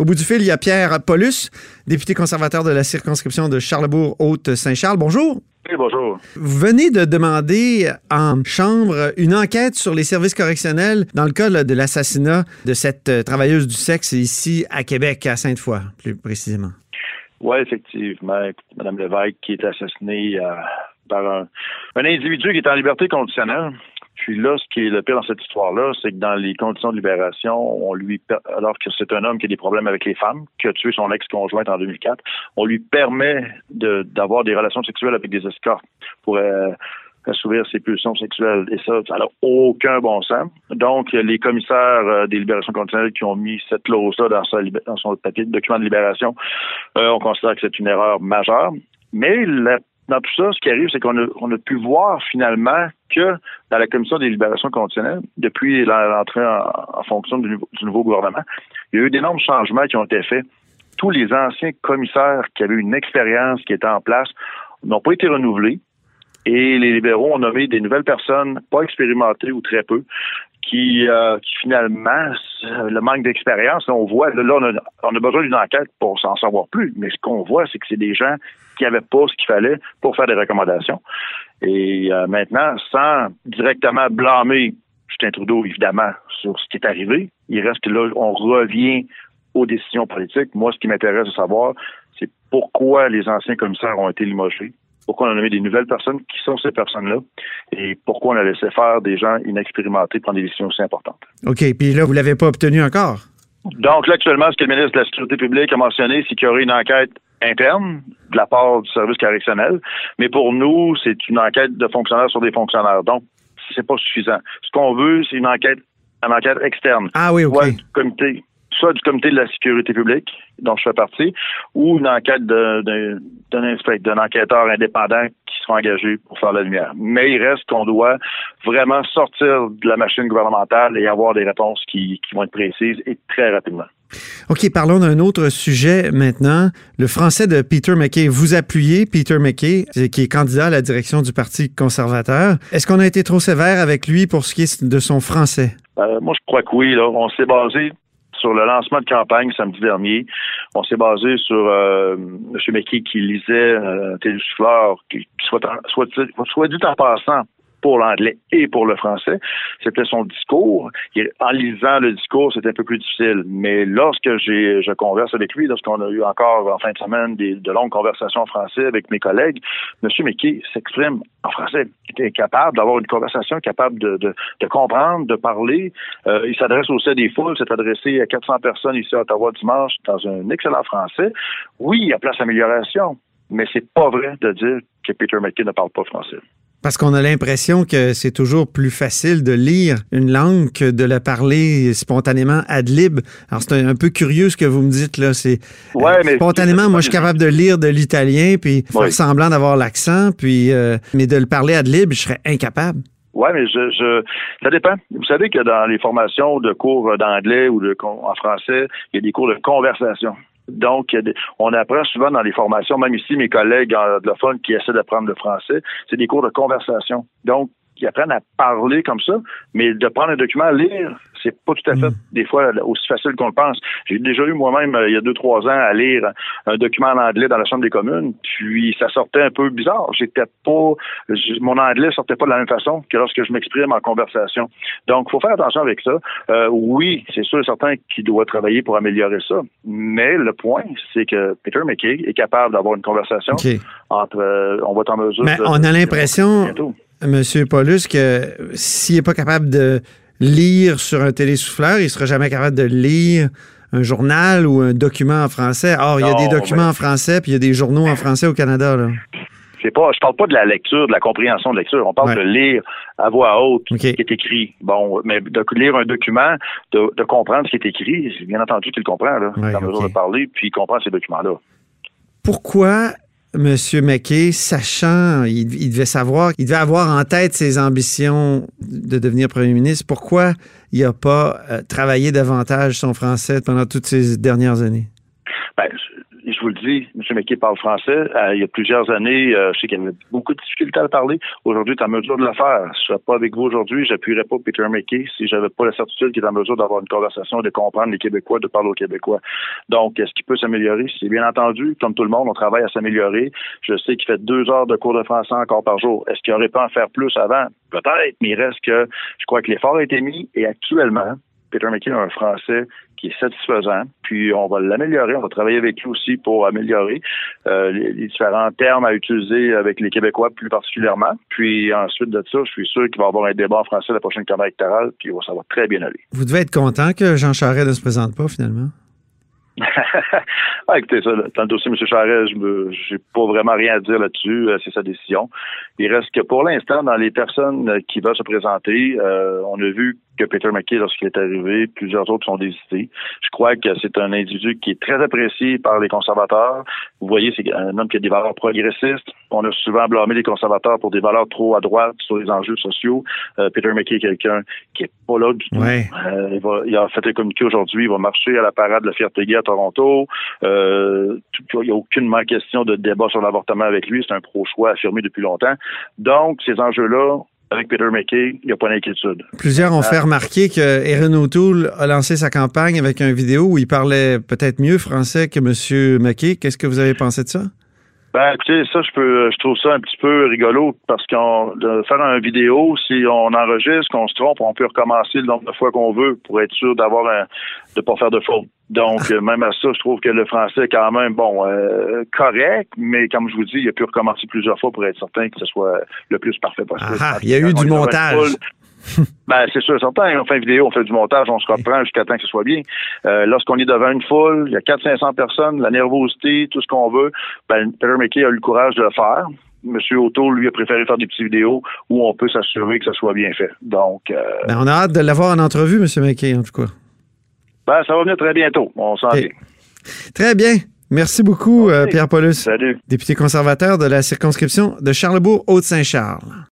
Au bout du fil, il y a Pierre Paulus, député conservateur de la circonscription de Charlebourg-Haute-Saint-Charles. Bonjour. Oui, bonjour. Vous venez de demander en Chambre une enquête sur les services correctionnels dans le cas de l'assassinat de cette euh, travailleuse du sexe ici à Québec, à Sainte-Foy, plus précisément. Oui, effectivement. Mme Lévesque qui est assassinée euh, par un, un, individu qui est en liberté conditionnelle. Puis là, ce qui est le pire dans cette histoire-là, c'est que dans les conditions de libération, on lui, alors que c'est un homme qui a des problèmes avec les femmes, qui a tué son ex-conjointe en 2004, on lui permet d'avoir des relations sexuelles avec des escorts pour euh, assouvir ses pulsions sexuelles. Et ça, ça n'a aucun bon sens. Donc, les commissaires euh, des libérations conditionnelles qui ont mis cette clause-là dans, son papier de document de libération, euh, on considère que c'est une erreur majeure. Mais la dans tout ça, ce qui arrive, c'est qu'on a, pu voir finalement que dans la commission des libérations conditionnelles, depuis l'entrée en, fonction du, nouveau gouvernement, il y a eu d'énormes changements qui ont été faits. Tous les anciens commissaires qui avaient une expérience qui était en place n'ont pas été renouvelés. Et les libéraux ont nommé des nouvelles personnes, pas expérimentées ou très peu, qui, euh, finalement, le manque d'expérience, on voit, là, on a, besoin d'une enquête pour s'en savoir plus, mais ce qu'on voit, c'est que c'est des gens qui n'avaient pas ce qu'il fallait pour faire des recommandations. Et euh, maintenant, sans directement blâmer Justin Trudeau, évidemment, sur ce qui est arrivé, il reste là, on revient aux décisions politiques. Moi, ce qui m'intéresse de savoir, c'est pourquoi les anciens commissaires ont été limogés, pourquoi on a nommé des nouvelles personnes, qui sont ces personnes-là, et pourquoi on a laissé faire des gens inexpérimentés prendre des décisions aussi importantes. OK, puis là, vous ne l'avez pas obtenu encore? Donc là, actuellement, ce que le ministre de la Sécurité publique a mentionné, c'est qu'il y aurait une enquête interne de la part du service correctionnel, mais pour nous, c'est une enquête de fonctionnaires sur des fonctionnaires. Donc, c'est pas suffisant. Ce qu'on veut, c'est une enquête, une enquête externe. Ah oui, OK. Comité, soit du comité de la sécurité publique, dont je fais partie, ou une enquête d'un enquêteur indépendant qui sera engagé pour faire la lumière. Mais il reste qu'on doit vraiment sortir de la machine gouvernementale et avoir des réponses qui, qui vont être précises et très rapidement. OK, parlons d'un autre sujet maintenant. Le français de Peter McKay. Vous appuyez Peter McKay, qui est candidat à la direction du Parti conservateur. Est-ce qu'on a été trop sévère avec lui pour ce qui est de son français? Euh, moi, je crois que oui. Là. On s'est basé sur le lancement de campagne samedi dernier. On s'est basé sur euh, M. McKay qui lisait euh, Télésouffleur, qui soit, soit, soit dit en passant, pour l'anglais et pour le français. C'était son discours. en lisant le discours, c'était un peu plus difficile. Mais lorsque j'ai, je converse avec lui, lorsqu'on a eu encore en fin de semaine des, de longues conversations en français avec mes collègues, M. McKay s'exprime en français. Il est capable d'avoir une conversation, capable de, de, de comprendre, de parler. Euh, il s'adresse aussi à des foules, s'est adressé à 400 personnes ici à Ottawa dimanche dans un excellent français. Oui, il y a place à amélioration, mais c'est pas vrai de dire que Peter McKay ne parle pas français. Parce qu'on a l'impression que c'est toujours plus facile de lire une langue que de la parler spontanément ad lib. Alors, c'est un, peu curieux ce que vous me dites là. C'est ouais, mais spontanément, moi, je suis capable de lire de l'italien puis faire semblant d'avoir l'accent, puis euh, mais de le parler ad lib, je serais incapable. Oui, mais je, je, ça dépend. Vous savez que dans les formations de cours d'anglais ou de en français, il y a des cours de conversation. Donc, on apprend souvent dans les formations, même ici, mes collègues anglophones qui essaient d'apprendre le français, c'est des cours de conversation. Donc, ils apprennent à parler comme ça, mais de prendre un document à lire, c'est pas tout à fait, mm. des fois, aussi facile qu'on le pense. J'ai déjà eu moi-même, euh, il y a deux, trois ans, à lire un document en anglais dans la Chambre des communes, puis ça sortait un peu bizarre. J'étais pas, mon anglais sortait pas de la même façon que lorsque je m'exprime en conversation. Donc, il faut faire attention avec ça. Euh, oui, c'est sûr et certain qu'il doit travailler pour améliorer ça, mais le point, c'est que Peter McKay est capable d'avoir une conversation entre, euh, on va être en mesure. Mais on a l'impression, Monsieur Paulus, que s'il n'est pas capable de lire sur un télésouffleur, il ne sera jamais capable de lire un journal ou un document en français. Or, il y a des documents en français, puis il y a des journaux en français au Canada. Là. C'est pas, je parle pas de la lecture, de la compréhension de lecture. On parle de lire à voix haute ce qui est écrit. Bon, mais de lire un document, de, comprendre ce qui est écrit, bien entendu qu'il comprend, là. il a besoin de parler, puis il comprend ces documents-là. Pourquoi Monsieur McKay, sachant, il, devait savoir, il devait avoir en tête ses ambitions de devenir premier ministre. Pourquoi il n'a pas euh, travaillé davantage son français pendant toutes ces dernières années? Je je M. McKay parle français. Euh, il y a plusieurs années, euh, je sais qu'il avait beaucoup de difficultés à parler. Aujourd'hui, est en mesure de le faire. Je ne serais pas avec vous aujourd'hui, j'appuierais pas Peter McKay si j'avais pas la certitude qu'il est en mesure d'avoir une conversation, de comprendre les Québécois, de parler aux Québécois. Donc, est-ce qu'il peut s'améliorer? C'est bien entendu, comme tout le monde, on travaille à s'améliorer. Je sais qu'il fait deux heures de cours de français encore par jour. Est-ce qu'il aurait pas en faire plus avant? Peut-être, mais il reste que je crois que l'effort a été mis et actuellement, Peter McKay a un français qui est satisfaisant. Puis on va l'améliorer. On va travailler avec lui aussi pour améliorer euh, les, différents termes à utiliser avec les Québécois plus particulièrement. Puis ensuite de ça, je suis sûr qu'il va y avoir un débat en français la prochaine campagne électorale, puis ça va très bien aller. Vous devez être content que Jean Charest ne se présente pas finalement. Ah, écoutez, ça, dans le dossier M. Charest, je n'ai pas vraiment rien à dire là-dessus. Euh, c'est sa décision. Il reste que pour l'instant, dans les personnes qui veulent se présenter, euh, on a vu que Peter McKay lorsqu'il est arrivé. Plusieurs autres sont désistés. Je crois que c'est un individu qui est très apprécié par les conservateurs. Vous voyez, c'est un homme qui a des valeurs progressistes. On a souvent blâmé les conservateurs pour des valeurs trop à droite sur les enjeux sociaux. Euh, Peter McKay est quelqu'un qui est pas là du tout. Euh, il, a fait un communiqué aujourd'hui. Il va marcher à la parade de la fierté gay à Toronto. Euh, il n'y a aucunement question de débat sur l'avortement avec lui. C'est un pro-choix affirmé depuis longtemps. Donc, ces enjeux-là, avec Peter McKay, il n'y a pas d'inquiétude. Plusieurs ont fait euh, remarquer que Erin O'Toole a lancé sa campagne avec une vidéo où il parlait peut-être mieux français que M. McKay. Qu'est-ce que vous avez pensé de ça? Ben, écoutez, ça, je peux, je trouve ça un petit peu rigolo parce qu'on de faire une vidéo, si on enregistre, qu'on se trompe, on peut recommencer le nombre de fois qu'on veut pour être sûr d'avoir un, de pas faire de faute. Donc, même à ça, je trouve que le français est quand même, bon, euh, correct, mais comme je vous dis, il a pu recommencer plusieurs fois pour être certain que ce soit le plus parfait possible. Ah, il y a eu du montage. ben, c'est sûr, certain. On fait une vidéo, on fait du montage, on se reprend jusqu'à temps que ce soit bien. Euh, lorsqu'on est devant une foule, il y a 400-500 personnes, la nervosité, tout ce qu'on veut, ben, Peter McKay a eu le courage de le faire. Monsieur Otto, lui, a préféré faire des petites vidéos où on peut s'assurer que ça soit bien fait. Donc. Euh, ben, on a hâte de l'avoir en entrevue, Monsieur McKay, en tout cas. Ben, ça va venir très bientôt. On s'en okay. Très bien. Merci beaucoup, euh, Pierre Paulus. Salut. Député conservateur de la circonscription de Charlebourg-Haute-Saint-Charles.